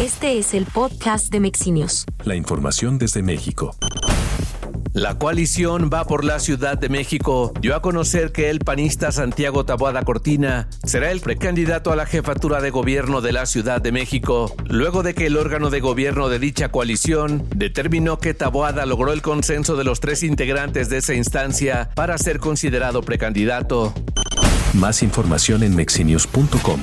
Este es el podcast de Mexinios. La información desde México. La coalición va por la Ciudad de México dio a conocer que el panista Santiago Taboada Cortina será el precandidato a la jefatura de gobierno de la Ciudad de México, luego de que el órgano de gobierno de dicha coalición determinó que Taboada logró el consenso de los tres integrantes de esa instancia para ser considerado precandidato. Más información en mexinios.com.